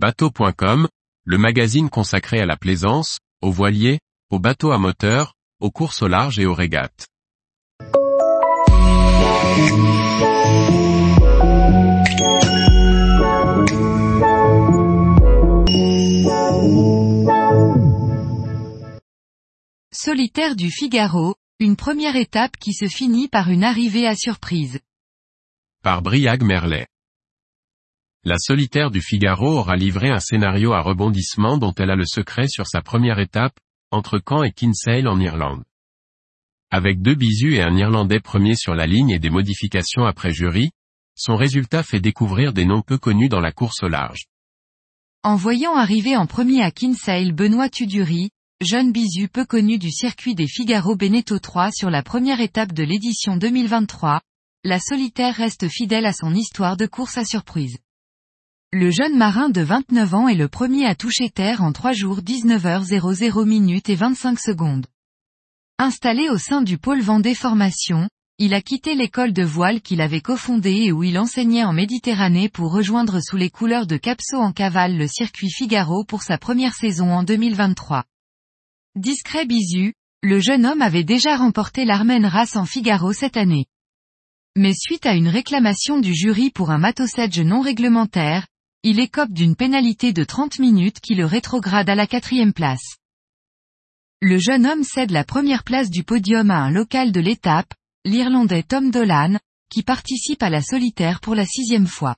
Bateau.com, le magazine consacré à la plaisance, aux voiliers, aux bateaux à moteur, aux courses au large et aux régates. Solitaire du Figaro, une première étape qui se finit par une arrivée à surprise. Par Briag Merlet. La solitaire du Figaro aura livré un scénario à rebondissement dont elle a le secret sur sa première étape, entre Caen et Kinsale en Irlande. Avec deux bisous et un Irlandais premier sur la ligne et des modifications après jury, son résultat fait découvrir des noms peu connus dans la course au large. En voyant arriver en premier à Kinsale Benoît Tudury, jeune bisu peu connu du circuit des Figaro Beneteau 3 sur la première étape de l'édition 2023, la solitaire reste fidèle à son histoire de course à surprise. Le jeune marin de 29 ans est le premier à toucher terre en 3 jours 19h00 minutes et 25 secondes. Installé au sein du pôle Vendée Formation, il a quitté l'école de voile qu'il avait cofondée et où il enseignait en Méditerranée pour rejoindre sous les couleurs de Capso en cavale le circuit Figaro pour sa première saison en 2023. Discret bisu, le jeune homme avait déjà remporté l'Armen Race en Figaro cette année. Mais suite à une réclamation du jury pour un matosage non réglementaire, il écope d'une pénalité de 30 minutes qui le rétrograde à la quatrième place. Le jeune homme cède la première place du podium à un local de l'étape, l'Irlandais Tom Dolan, qui participe à la solitaire pour la sixième fois.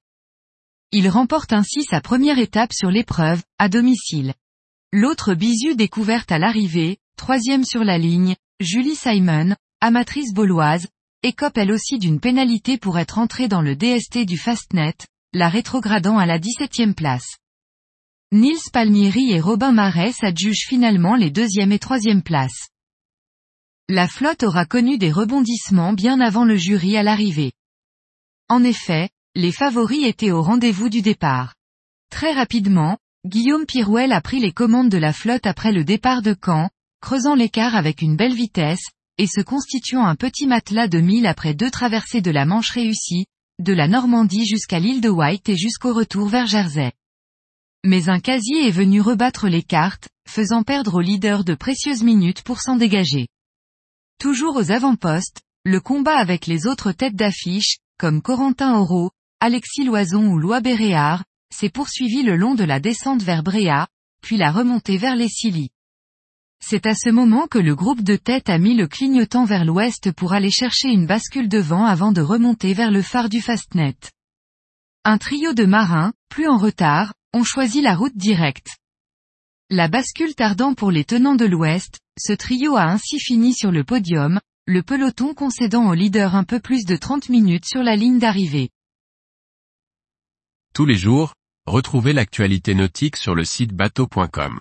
Il remporte ainsi sa première étape sur l'épreuve, à domicile. L'autre bisu découverte à l'arrivée, troisième sur la ligne, Julie Simon, amatrice bauloise, écope elle aussi d'une pénalité pour être entrée dans le DST du Fastnet, la rétrogradant à la 17e place. Nils Palmieri et Robin Marais s'adjugent finalement les deuxième et troisième places. La flotte aura connu des rebondissements bien avant le jury à l'arrivée. En effet, les favoris étaient au rendez-vous du départ. Très rapidement, Guillaume Pirouel a pris les commandes de la flotte après le départ de Caen, creusant l'écart avec une belle vitesse, et se constituant un petit matelas de mille après deux traversées de la Manche réussies, de la Normandie jusqu'à l'île de White et jusqu'au retour vers Jersey. Mais un casier est venu rebattre les cartes, faisant perdre au leader de précieuses minutes pour s'en dégager. Toujours aux avant-postes, le combat avec les autres têtes d'affiche, comme Corentin Auro, Alexis Loison ou Loi Béréard, s'est poursuivi le long de la descente vers Bréa, puis la remontée vers les Scilly. C'est à ce moment que le groupe de tête a mis le clignotant vers l'ouest pour aller chercher une bascule de vent avant de remonter vers le phare du Fastnet. Un trio de marins, plus en retard, ont choisi la route directe. La bascule tardant pour les tenants de l'ouest, ce trio a ainsi fini sur le podium, le peloton concédant au leader un peu plus de 30 minutes sur la ligne d'arrivée. Tous les jours, retrouvez l'actualité nautique sur le site bateau.com.